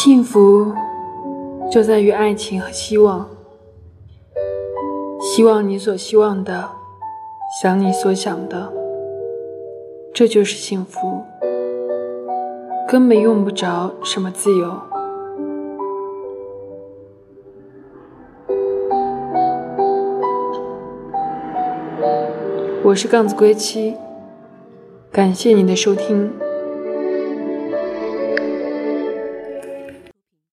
幸福就在于爱情和希望希望你所希望的想你所想的这就是幸福根本用不着什么自由。我是杠子归期感谢你的收听。